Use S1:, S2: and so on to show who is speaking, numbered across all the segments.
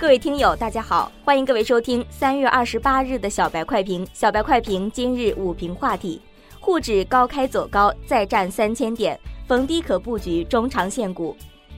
S1: 各位听友，大家好，欢迎各位收听三月二十八日的小白快评。小白快评今日午评话题：沪指高开走高，再战三千点，逢低可布局中长线股。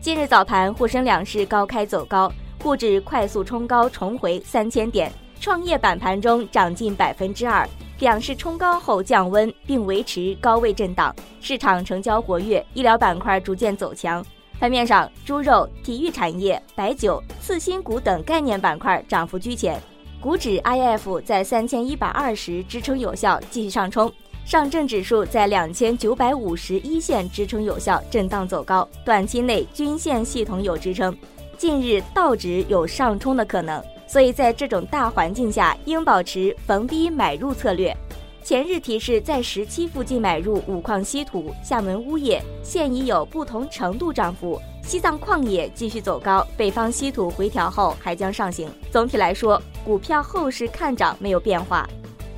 S1: 今日早盘，沪深两市高开走高。沪指快速冲高，重回三千点。创业板盘中涨近百分之二，两市冲高后降温，并维持高位震荡。市场成交活跃，医疗板块逐渐走强。盘面上，猪肉、体育产业、白酒、次新股等概念板块涨幅居前。股指 IF 在三千一百二十支撑有效，继续上冲。上证指数在两千九百五十一线支撑有效，震荡走高。短期内均线系统有支撑。近日道指有上冲的可能，所以在这种大环境下，应保持逢低买入策略。前日提示在十七附近买入五矿稀土、厦门钨业，现已有不同程度涨幅。西藏矿业继续走高，北方稀土回调后还将上行。总体来说，股票后市看涨没有变化。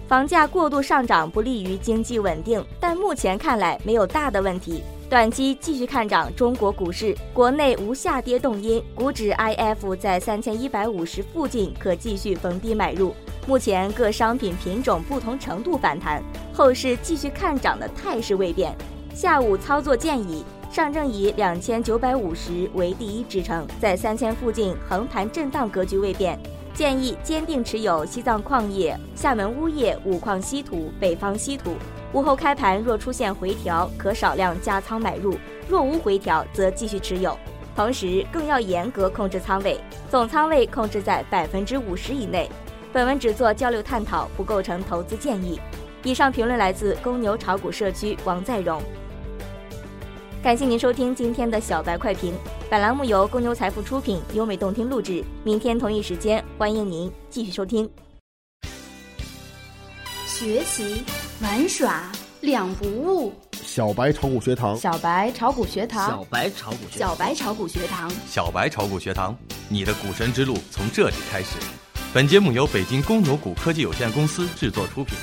S1: 房价过度上涨不利于经济稳定，但目前看来没有大的问题。短期继续看涨中国股市，国内无下跌动因，股指 IF 在三千一百五十附近可继续逢低买入。目前各商品品种不同程度反弹，后市继续看涨的态势未变。下午操作建议，上证以两千九百五十为第一支撑，在三千附近横盘震荡格局未变。建议坚定持有西藏矿业、厦门钨业、五矿稀土、北方稀土。午后开盘若出现回调，可少量加仓买入；若无回调，则继续持有。同时，更要严格控制仓位，总仓位控制在百分之五十以内。本文只做交流探讨，不构成投资建议。以上评论来自公牛炒股社区王在荣。感谢您收听今天的小白快评，本栏目由公牛财富出品，优美动听录制。明天同一时间，欢迎您继续收听。
S2: 学习。玩耍两不误，
S3: 小白炒股学堂，
S2: 小白炒股学堂，
S4: 小白炒股学，
S2: 小白炒股学堂，
S5: 小白炒股学堂，你的股神之路从这里开始。本节目由北京公牛股科技有限公司制作出品。